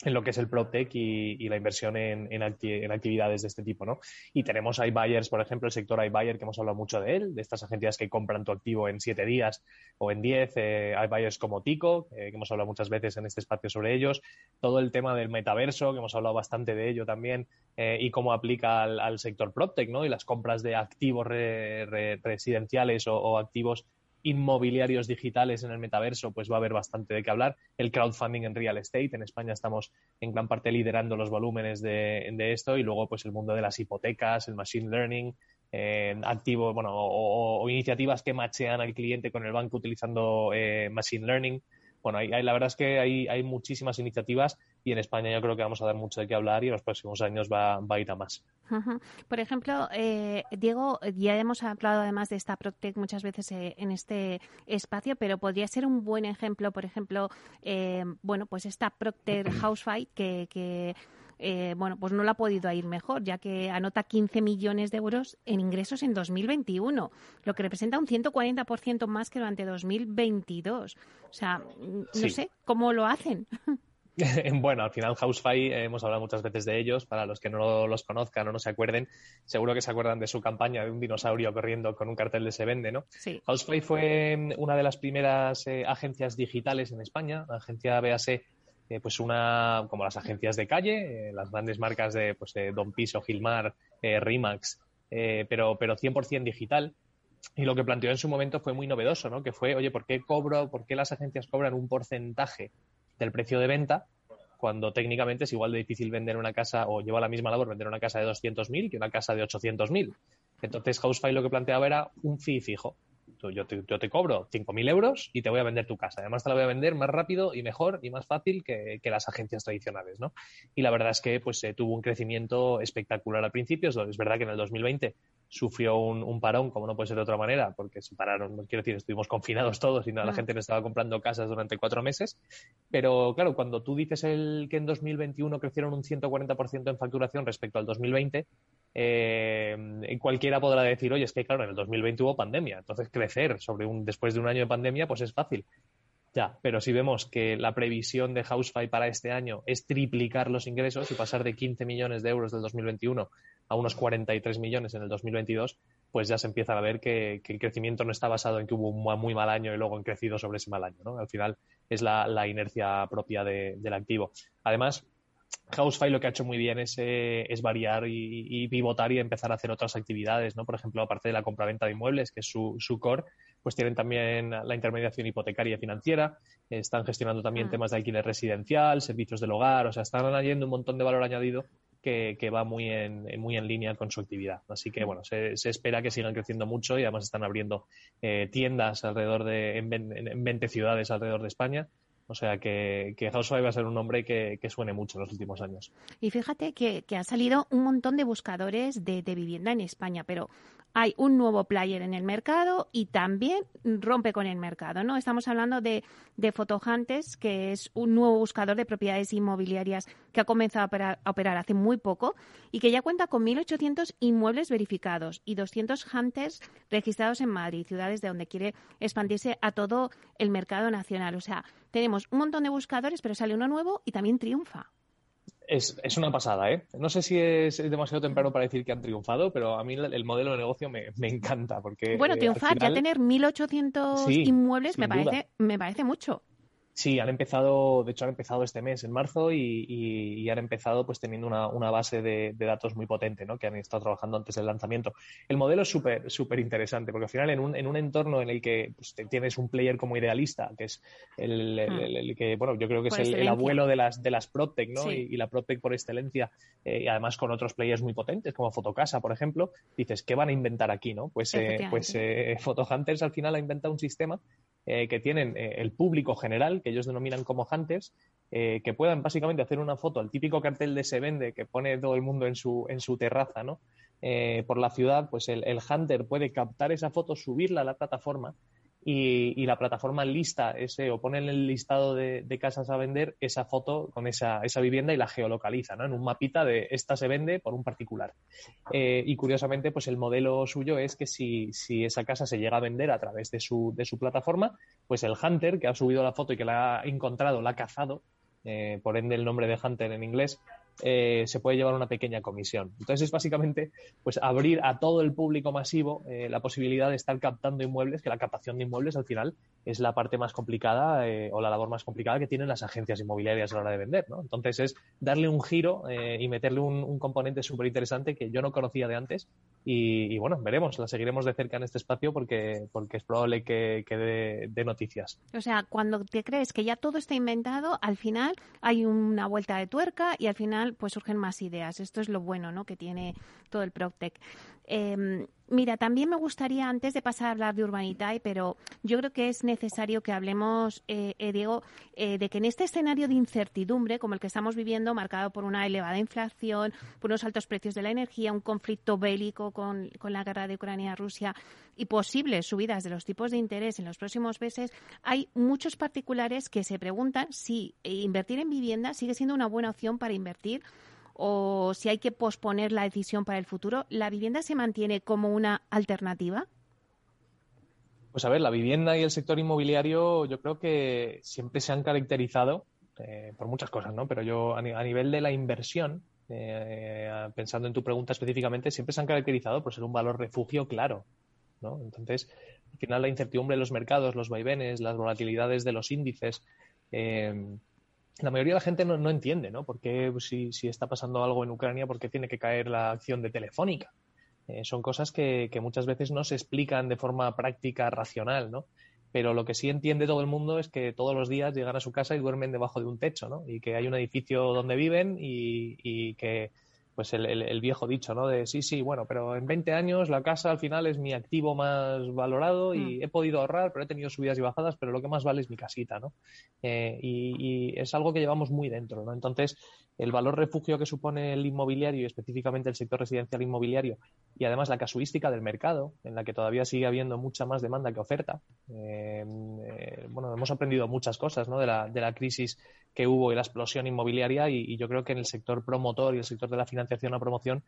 en lo que es el PropTech y, y la inversión en, actividades de este tipo, ¿no? Y tenemos iBuyers, por ejemplo, el sector iBuyer, que hemos hablado mucho de él, de estas agencias que compran tu activo en siete días o en diez, eh, iBuyers como Tico, eh, que hemos hablado muchas veces en este espacio sobre ellos, todo el tema del metaverso, que hemos hablado bastante de ello también, eh, y cómo aplica al, sector PropTech, ¿no? Y las compras de activos residenciales o activos inmobiliarios digitales en el metaverso, pues va a haber bastante de qué hablar. El crowdfunding en real estate, en España estamos en gran parte liderando los volúmenes de, esto y luego pues el mundo de las hipotecas, el machine learning, eh, activos, bueno, o, iniciativas que machean al cliente con el banco utilizando eh, machine learning bueno, hay, la verdad es que hay, muchísimas iniciativas y en España yo creo que vamos a dar mucho de qué hablar y en los próximos años va, a ir a más. Por ejemplo, eh, Diego, ya hemos hablado además de esta Protec muchas veces eh, en este espacio, pero podría ser un buen ejemplo, por ejemplo, eh, bueno, pues esta Procter Housefight que, que eh, bueno, pues no la ha podido ir mejor, ya que anota 15 millones de euros en ingresos en 2021, lo que representa un 140% más que durante 2022. O sea, no sé cómo lo hacen. bueno, al final Housefly, eh, hemos hablado muchas veces de ellos, para los que no los conozcan o no se acuerden, seguro que se acuerdan de su campaña de un dinosaurio corriendo con un cartel de se vende, ¿no? Sí. Housefly fue mm, una de las primeras eh, agencias digitales en España, la agencia BAC eh, pues una, como las agencias de calle, eh, las grandes marcas de, pues Don Piso, Gilmar, eh, Rimax, pero, pero 100% digital. Y lo que planteó en su momento fue muy novedoso, ¿no? Que fue, oye, ¿por qué cobro, por qué las agencias cobran un porcentaje del precio de venta cuando técnicamente es igual de difícil vender una casa o lleva la misma labor vender una casa de 200.000 que una casa de 800.000? Entonces, Housefly lo que planteaba era un fee fijo yo te, yo te cobro 5.000 euros y te voy a vender tu casa. Además, te la voy a vender más rápido y mejor y más fácil que, las agencias tradicionales, ¿no? Y la verdad es que pues eh, tuvo un crecimiento espectacular al principio. Es verdad que en el 2020 sufrió un, parón, como no puede ser de otra manera, porque se pararon, quiero decir, estuvimos confinados todos y no, la mm. gente no estaba comprando casas durante cuatro meses. Pero claro, cuando tú dices el, que en 2021 crecieron un 140% en facturación respecto al 2020, eh, cualquiera podrá decir, oye, es que claro, en el 2020 hubo pandemia, entonces crecer sobre un, después de un año de pandemia, pues es fácil. Ya, pero si vemos que la previsión de Housefly para este año es triplicar los ingresos y pasar de 15 millones de euros del 2021 a unos 43 millones en el 2022, pues ya se empieza a ver que, el crecimiento no está basado en que hubo un muy mal año y luego han crecido sobre ese mal año. ¿no? Al final es la, inercia propia del activo. Además, Housefly lo que ha hecho muy bien es, eh, variar y, pivotar y empezar a hacer otras actividades, ¿no? Por ejemplo, aparte de la compraventa de inmuebles, que es su, su core, pues tienen también la intermediación hipotecaria y financiera, están gestionando también mm. temas de alquiler residencial, servicios del hogar, o sea, están añadiendo un montón de valor añadido que, va muy en, muy en línea con su actividad. Así que, bueno, se, espera que sigan creciendo mucho y además están abriendo eh, tiendas alrededor de, en, en 20 ciudades alrededor de España o sea que, que va a ser un nombre que, suene mucho en los últimos años. Y fíjate que, ha salido un montón de buscadores de, vivienda en España, pero hay un nuevo player en el mercado y también rompe con el mercado, ¿no? Estamos hablando de, de Fotohantes, que es un nuevo buscador de propiedades inmobiliarias que ha comenzado a operar, hace muy poco y que ya cuenta con 1.800 inmuebles verificados y 200 hunters registrados en Madrid, ciudades de donde quiere expandirse a todo el mercado nacional. O sea, tenemos un montón de buscadores, pero sale uno nuevo y también triunfa. Es, es, una pasada, ¿eh? No sé si es, demasiado temprano para decir que han triunfado, pero a mí el, modelo de negocio me, me encanta. porque Bueno, eh, triunfar, ya tener 1.800 inmuebles me parece, me parece mucho. Sí, han empezado, de hecho han empezado este mes, en marzo, y, han empezado pues teniendo una, base de, datos muy potente, ¿no? Que han estado trabajando antes del lanzamiento. El modelo es súper súper interesante, porque al final en un, en un entorno en el que pues, tienes un player como idealista, que es el, hmm. que, bueno, yo creo que es el, abuelo de las, de las PropTech, ¿no? Y, la PropTech por excelencia, eh, y además con otros players muy potentes, como Fotocasa, por ejemplo, dices, ¿qué van a inventar aquí, no? Pues, eh, pues eh, Photohunters al final ha inventado un sistema eh, que tienen eh, el público general, que ellos denominan como hunters, eh, que puedan básicamente hacer una foto al típico cartel de se vende que pone todo el mundo en su, en su terraza, ¿no? por la ciudad, pues el, el, hunter puede captar esa foto, subirla a la plataforma y, la plataforma lista ese o pone en el listado de, casas a vender esa foto con esa, esa, vivienda y la geolocaliza, ¿no? En un mapita de esta se vende por un particular. Eh, y curiosamente, pues el modelo suyo es que si, si, esa casa se llega a vender a través de su, de su plataforma, pues el hunter que ha subido la foto y que la ha encontrado, la ha cazado, eh, por ende el nombre de hunter en inglés, eh, se puede llevar una pequeña comisión. Entonces es básicamente pues abrir a todo el público masivo eh, la posibilidad de estar captando inmuebles, que la captación de inmuebles al final es la parte más complicada eh, o la labor más complicada que tienen las agencias inmobiliarias a la hora de vender. Entonces es darle un giro y meterle un, componente súper interesante que yo no conocía de antes y, bueno, veremos, la seguiremos de cerca en este espacio porque, porque es probable que, que dé, noticias. O sea, cuando te crees que ya todo está inventado, al final hay una vuelta de tuerca y al final pues surgen más ideas. Esto es lo bueno ¿no? que tiene todo el PropTech. Em, mira, también me gustaría, antes de pasar a hablar de Urbanitae, pero yo creo que es necesario que hablemos, eh, eh, Diego, eh, de que en este escenario de incertidumbre, como el que estamos viviendo, marcado por una elevada inflación, por unos altos precios de la energía, un conflicto bélico con, con la guerra de Ucrania-Rusia y posibles subidas de los tipos de interés en los próximos meses, hay muchos particulares que se preguntan si invertir en vivienda sigue siendo una buena opción para invertir o si hay que posponer la decisión para el futuro, ¿la vivienda se mantiene como una alternativa? Pues a ver, la vivienda y el sector inmobiliario yo creo que siempre se han caracterizado eh, por muchas cosas, ¿no? Pero yo a, nivel de la inversión, eh, pensando en tu pregunta específicamente, siempre se han caracterizado por ser un valor refugio claro, ¿no? Entonces, al final la incertidumbre de los mercados, los vaivenes, las volatilidades de los índices, eh, la mayoría de la gente no, entiende, ¿no? ¿Por qué pues, si, si, está pasando algo en Ucrania, por qué tiene que caer la acción de Telefónica? Eh, son cosas que, que, muchas veces no se explican de forma práctica, racional, ¿no? Pero lo que sí entiende todo el mundo es que todos los días llegan a su casa y duermen debajo de un techo, ¿no? Y que hay un edificio donde viven y, y que pues el, el, viejo dicho, ¿no? De sí, sí, bueno, pero en 20 años la casa al final es mi activo más valorado y mm. he podido ahorrar, pero he tenido subidas y bajadas, pero lo que más vale es mi casita, ¿no? Eh, y, es algo que llevamos muy dentro, ¿no? Entonces, el valor refugio que supone el inmobiliario y específicamente el sector residencial inmobiliario y además la casuística del mercado, en la que todavía sigue habiendo mucha más demanda que oferta. Eh, eh, bueno, hemos aprendido muchas cosas, ¿no? De la, de la crisis que hubo y la explosión inmobiliaria y, yo creo que en el sector promotor y el sector de la financiación a promoción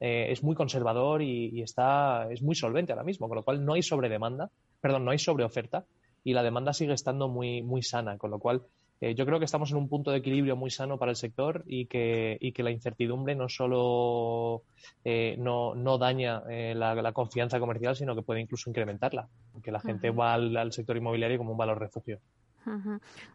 eh, es muy conservador y, está es muy solvente ahora mismo, con lo cual no hay sobredemanda, perdón, no hay sobreoferta y la demanda sigue estando muy muy sana, con lo cual eh, yo creo que estamos en un punto de equilibrio muy sano para el sector y que, y que la incertidumbre no solo eh, no, no, daña la, confianza comercial, sino que puede incluso incrementarla, porque la gente va al sector inmobiliario como un valor refugio.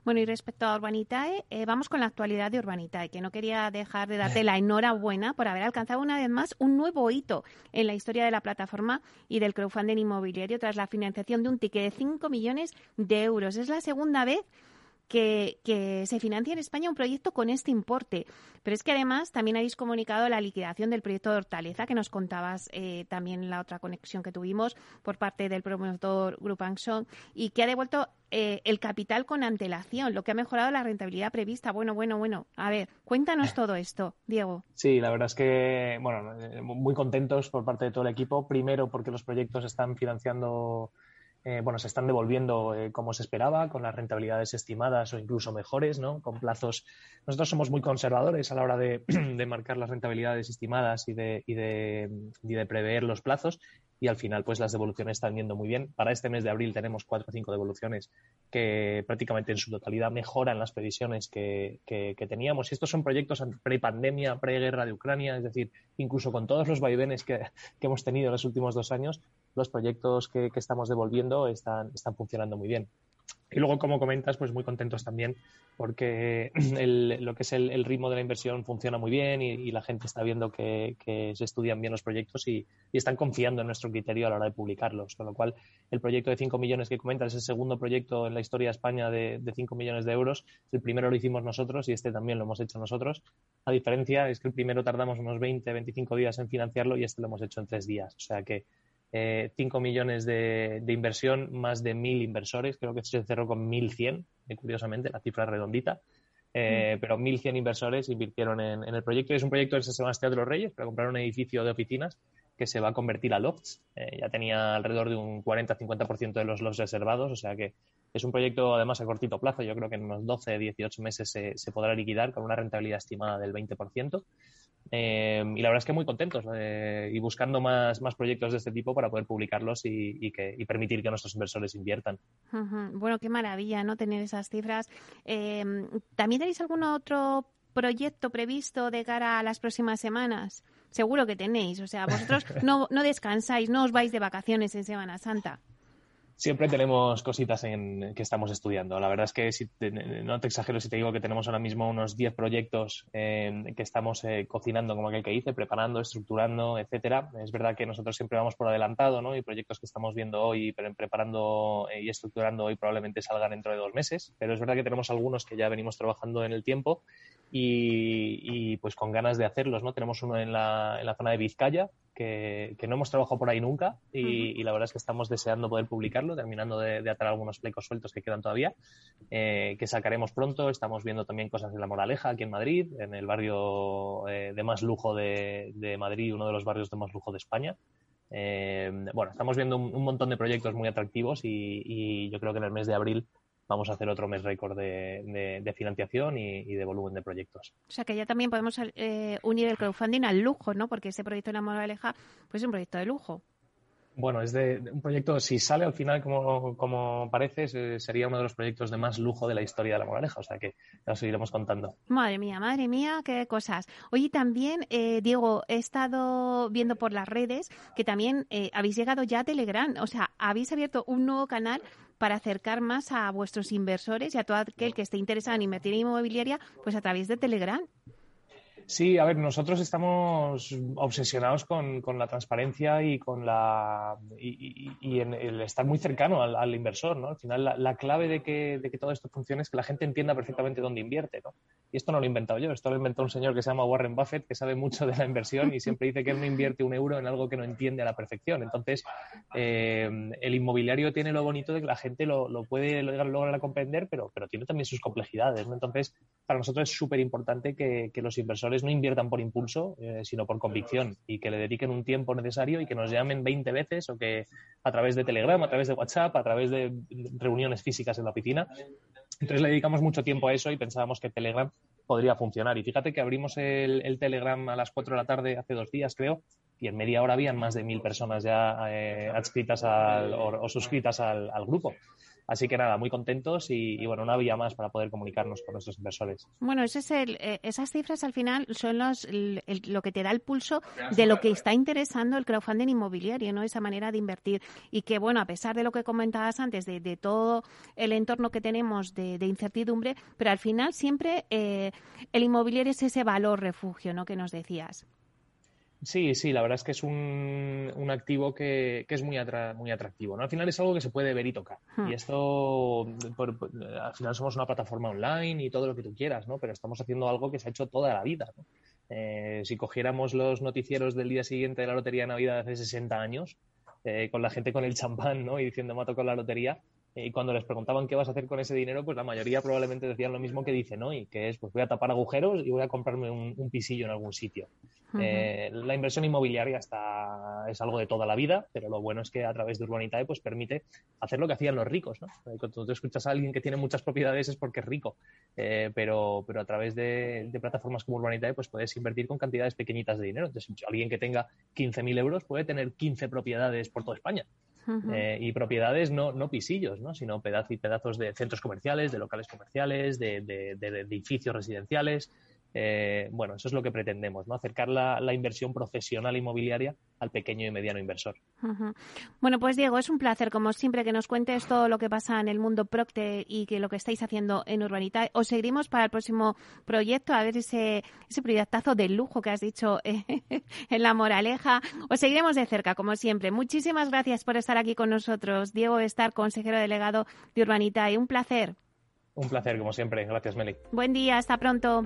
Bueno, y respecto a Urbanitae, eh, vamos con la actualidad de Urbanitae, que no quería dejar de darte la enhorabuena por haber alcanzado una vez más un nuevo hito en la historia de la plataforma y del crowdfunding inmobiliario tras la financiación de un ticket de 5 millones de euros. Es la segunda vez que, se financia en España un proyecto con este importe. Pero es que además también habéis comunicado la liquidación del proyecto de Hortaleza, que nos contabas eh, también en la otra conexión que tuvimos por parte del promotor Group Action, y que ha devuelto eh, el capital con antelación, lo que ha mejorado la rentabilidad prevista. Bueno, bueno, bueno. A ver, cuéntanos todo esto, Diego. Sí, la verdad es que, bueno, eh, muy contentos por parte de todo el equipo. Primero porque los proyectos están financiando eh, bueno, se están devolviendo eh, como se esperaba, con las rentabilidades estimadas o incluso mejores, ¿no? Con plazos. Nosotros somos muy conservadores a la hora de, marcar las rentabilidades estimadas y de, y de, y de prever los plazos y al final pues las devoluciones están yendo muy bien. Para este mes de abril tenemos cuatro o cinco devoluciones que prácticamente en su totalidad mejoran las previsiones que, teníamos. Y estos son proyectos pre-pandemia, pre-guerra de Ucrania, es decir, incluso con todos los vaivenes que, hemos tenido en los últimos dos años, los proyectos que, estamos devolviendo están, funcionando muy bien. Y luego, como comentas, pues muy contentos también porque lo que es el, ritmo de la inversión funciona muy bien y, la gente está viendo que, se estudian bien los proyectos y, están confiando en nuestro criterio a la hora de publicarlos. Con lo cual, el proyecto de 5 millones que comentas es el segundo proyecto en la historia de España de, de 5 millones de euros. El primero lo hicimos nosotros y este también lo hemos hecho nosotros. La diferencia es que el primero tardamos unos 20, 25 días en financiarlo y este lo hemos hecho en tres días. O sea que 5 eh, millones de, inversión, más de 1.000 inversores, creo que se cerró con 1.100, eh, curiosamente, la cifra redondita, eh, mm. pero 1.100 inversores invirtieron en, el proyecto. Es un proyecto que se llama Teatro Reyes para comprar un edificio de oficinas que se va a convertir a lofts. ya tenía alrededor de un 40-50% de los lofts reservados, o sea que es un proyecto además a cortito plazo. Yo creo que en unos 12, 18 meses se, se podrá liquidar con una rentabilidad estimada del 20%. Em, y la verdad es que muy contentos eh, y buscando más, más proyectos de este tipo para poder publicarlos y, que, permitir que nuestros inversores inviertan. Bueno, qué maravilla, ¿no? Tener esas cifras. Em, ¿También tenéis algún otro proyecto previsto de cara a las próximas semanas? Seguro que tenéis. O sea, vosotros no, no descansáis, no os vais de vacaciones en Semana Santa. Siempre tenemos cositas en, que estamos estudiando. La verdad es que si no te exagero si te digo que tenemos ahora mismo unos 10 proyectos que estamos eh, cocinando, como aquel que hice, preparando, estructurando, etcétera. Es verdad que nosotros siempre vamos por adelantado, ¿no? Y proyectos que estamos viendo hoy, preparando eh, y estructurando hoy probablemente salgan dentro de dos meses. Pero es verdad que tenemos algunos que ya venimos trabajando en el tiempo y, pues con ganas de hacerlos, ¿no? Tenemos uno en la, en la zona de Vizcaya, que, no hemos trabajado por ahí nunca y, la verdad es que estamos deseando poder publicarlo, terminando de, atar algunos flecos sueltos que quedan todavía, eh, que sacaremos pronto. Estamos viendo también cosas de La Moraleja aquí en Madrid, en el barrio eh, de más lujo de, Madrid, uno de los barrios de más lujo de España. Eh, bueno, estamos viendo un, montón de proyectos muy atractivos y yo creo que en el mes de abril vamos a hacer otro mes récord de, financiación y, de volumen de proyectos. O sea que ya también podemos eh, unir el crowdfunding al lujo, ¿no? Porque ese proyecto de la Moraleja pues es un proyecto de lujo. Bueno, es de, un proyecto, si sale al final como, como parece, sería uno de los proyectos de más lujo de la historia de la Moraleja, o sea que ya lo seguiremos contando. Madre mía, madre mía, qué cosas. Oye, también, eh, Diego, he estado viendo por las redes que también eh, habéis llegado ya a Telegram, o sea, habéis abierto un nuevo canal para acercar más a vuestros inversores y a todo aquel que esté interesado en invertir en inmobiliaria, pues a través de Telegram. Sí, a ver, nosotros estamos obsesionados con, la transparencia y con la y, en el estar muy cercano al, inversor, ¿no? Al final, la, clave de que, de que, todo esto funcione es que la gente entienda perfectamente dónde invierte, ¿no? Y esto no lo he inventado yo, esto lo inventó un señor que se llama Warren Buffett, que sabe mucho de la inversión y siempre dice que él no invierte un euro en algo que no entiende a la perfección. Entonces, eh, el inmobiliario tiene lo bonito de que la gente lo, puede lograr, comprender, pero, pero tiene también sus complejidades, ¿no? Entonces, para nosotros es súper importante que los inversores no inviertan por impulso, eh, sino por convicción y que le dediquen un tiempo necesario y que nos llamen 20 veces o que a través de Telegram, a través de WhatsApp, a través de reuniones físicas en la oficina. Entonces le dedicamos mucho tiempo a eso y pensábamos que Telegram podría funcionar. Y fíjate que abrimos el, Telegram a las 4 de la tarde hace dos días, creo, y en media hora habían más de mil personas ya eh, adscritas o, suscritas al, grupo. Así que nada, muy contentos y, bueno, una vía más para poder comunicarnos con nuestros inversores. Bueno, ese es el, eh, esas cifras al final son los, lo que te da el pulso de lo que está interesando el crowdfunding inmobiliario, ¿no? Esa manera de invertir. Y que, bueno, a pesar de lo que comentabas antes, de, de todo el entorno que tenemos de, incertidumbre, pero al final siempre eh, el inmobiliario es ese valor refugio, ¿no? Que nos decías. Sí, sí, la verdad es que es un, un activo que, que es muy, muy atractivo. ¿no? Al final es algo que se puede ver y tocar. Hmm. Y esto, al final somos una plataforma online y todo lo que tú quieras, ¿no? pero estamos haciendo algo que se ha hecho toda la vida. ¿no? Eh, si cogiéramos los noticieros del día siguiente de la Lotería de Navidad de hace 60 años, eh, con la gente con el champán ¿no? y diciendo mato con la lotería, y cuando les preguntaban qué vas a hacer con ese dinero, pues la mayoría probablemente decían lo mismo que dicen hoy, que es pues voy a tapar agujeros y voy a comprarme un, pisillo en algún sitio. Eh, la inversión inmobiliaria está, es algo de toda la vida, pero lo bueno es que a través de Urbanitae pues permite hacer lo que hacían los ricos. ¿no? Cuando tú escuchas a alguien que tiene muchas propiedades es porque es rico, eh, pero, pero a través de, plataformas como Urbanitae pues puedes invertir con cantidades pequeñitas de dinero. Entonces, alguien que tenga 15.000 euros puede tener 15 propiedades por toda España. Eh, y propiedades no, no pisillos, ¿no? sino pedazos pedazos de centros comerciales, de locales comerciales, de, de, de edificios residenciales. Eh, bueno, eso es lo que pretendemos, ¿no? Acercar la, inversión profesional inmobiliaria al pequeño y mediano inversor. Bueno, pues Diego, es un placer, como siempre, que nos cuentes todo lo que pasa en el mundo Procte y que lo que estáis haciendo en Urbanita. Os seguiremos para el próximo proyecto, a ver ese, ese proyectazo de lujo que has dicho en La Moraleja. Os seguiremos de cerca, como siempre. Muchísimas gracias por estar aquí con nosotros. Diego Estar, consejero delegado de Urbanita. Y un placer. Un placer, como siempre. Gracias, Meli. Buen día, hasta pronto.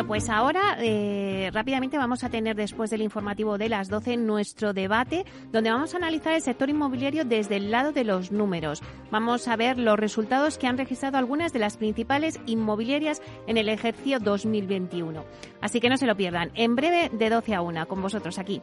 Bueno, pues ahora eh, rápidamente vamos a tener después del informativo de las 12 nuestro debate donde vamos a analizar el sector inmobiliario desde el lado de los números. Vamos a ver los resultados que han registrado algunas de las principales inmobiliarias en el ejercicio 2021. Así que no se lo pierdan. En breve de 12 a 1 con vosotros aquí.